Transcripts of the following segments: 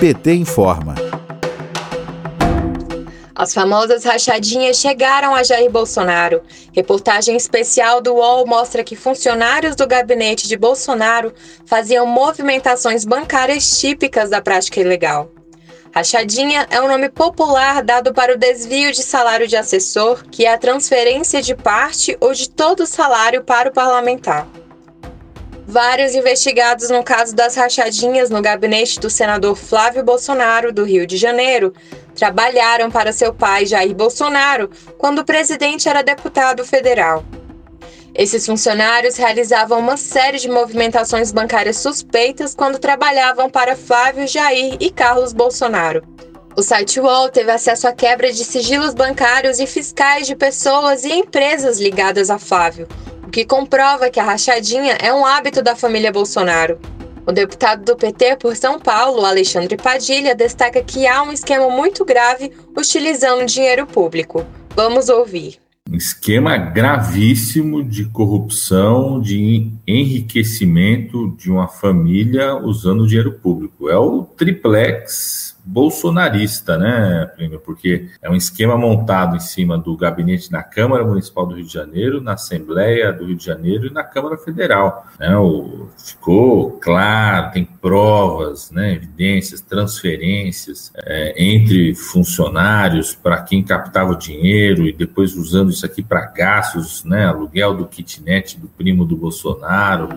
PT informa. As famosas rachadinhas chegaram a Jair Bolsonaro. Reportagem especial do UOL mostra que funcionários do gabinete de Bolsonaro faziam movimentações bancárias típicas da prática ilegal. Rachadinha é um nome popular dado para o desvio de salário de assessor, que é a transferência de parte ou de todo o salário para o parlamentar. Vários investigados no caso das rachadinhas no gabinete do senador Flávio Bolsonaro, do Rio de Janeiro, trabalharam para seu pai Jair Bolsonaro quando o presidente era deputado federal. Esses funcionários realizavam uma série de movimentações bancárias suspeitas quando trabalhavam para Flávio Jair e Carlos Bolsonaro. O site UOL teve acesso à quebra de sigilos bancários e fiscais de pessoas e empresas ligadas a Flávio, o que comprova que a rachadinha é um hábito da família Bolsonaro. O deputado do PT por São Paulo, Alexandre Padilha, destaca que há um esquema muito grave utilizando dinheiro público. Vamos ouvir um esquema gravíssimo de corrupção, de enriquecimento de uma família usando dinheiro público. É o triplex bolsonarista, né, Prêmio? Porque é um esquema montado em cima do gabinete na Câmara Municipal do Rio de Janeiro, na Assembleia do Rio de Janeiro e na Câmara Federal. Né? O, ficou claro, tem provas, né, evidências, transferências é, entre funcionários para quem captava o dinheiro e depois usando isso aqui para gastos, né, aluguel do kitnet do primo do Bolsonaro.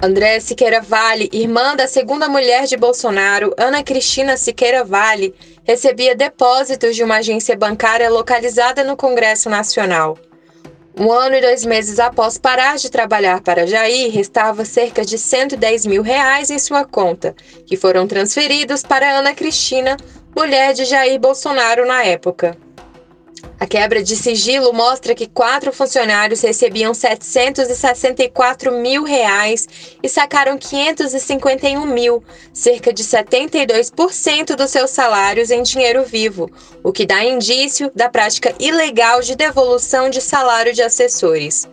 André Siqueira Vale, irmã da segunda mulher de Bolsonaro, Ana Cristina Siqueira Vale, recebia depósitos de uma agência bancária localizada no Congresso Nacional. Um ano e dois meses após parar de trabalhar para Jair, restava cerca de 110 mil reais em sua conta, que foram transferidos para Ana Cristina, mulher de Jair Bolsonaro na época. A quebra de sigilo mostra que quatro funcionários recebiam 764 mil reais e sacaram 551 mil, cerca de 72% dos seus salários em dinheiro vivo, o que dá indício da prática ilegal de devolução de salário de assessores.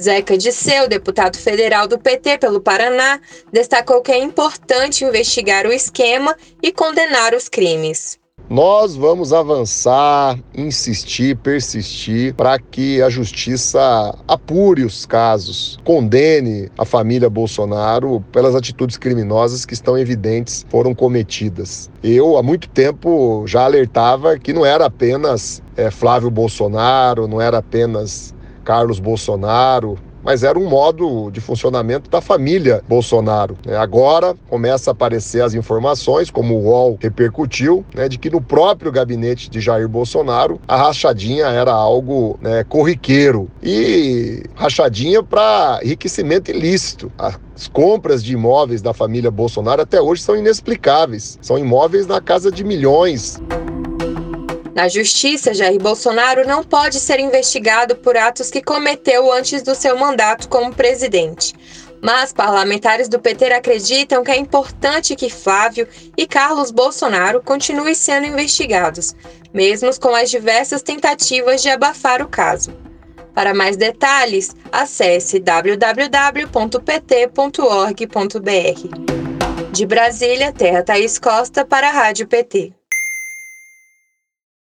Zeca Disseu, deputado federal do PT pelo Paraná, destacou que é importante investigar o esquema e condenar os crimes. Nós vamos avançar, insistir, persistir para que a justiça apure os casos, condene a família Bolsonaro pelas atitudes criminosas que estão evidentes foram cometidas. Eu, há muito tempo, já alertava que não era apenas é, Flávio Bolsonaro, não era apenas Carlos Bolsonaro, mas era um modo de funcionamento da família Bolsonaro. Né? Agora começa a aparecer as informações, como o UOL repercutiu, né, de que no próprio gabinete de Jair Bolsonaro a rachadinha era algo né, corriqueiro e rachadinha para enriquecimento ilícito. As compras de imóveis da família Bolsonaro até hoje são inexplicáveis. São imóveis na casa de milhões. Na justiça, Jair Bolsonaro não pode ser investigado por atos que cometeu antes do seu mandato como presidente. Mas parlamentares do PT acreditam que é importante que Flávio e Carlos Bolsonaro continuem sendo investigados, mesmo com as diversas tentativas de abafar o caso. Para mais detalhes, acesse www.pt.org.br. De Brasília, Terra Thaís Costa para a Rádio PT.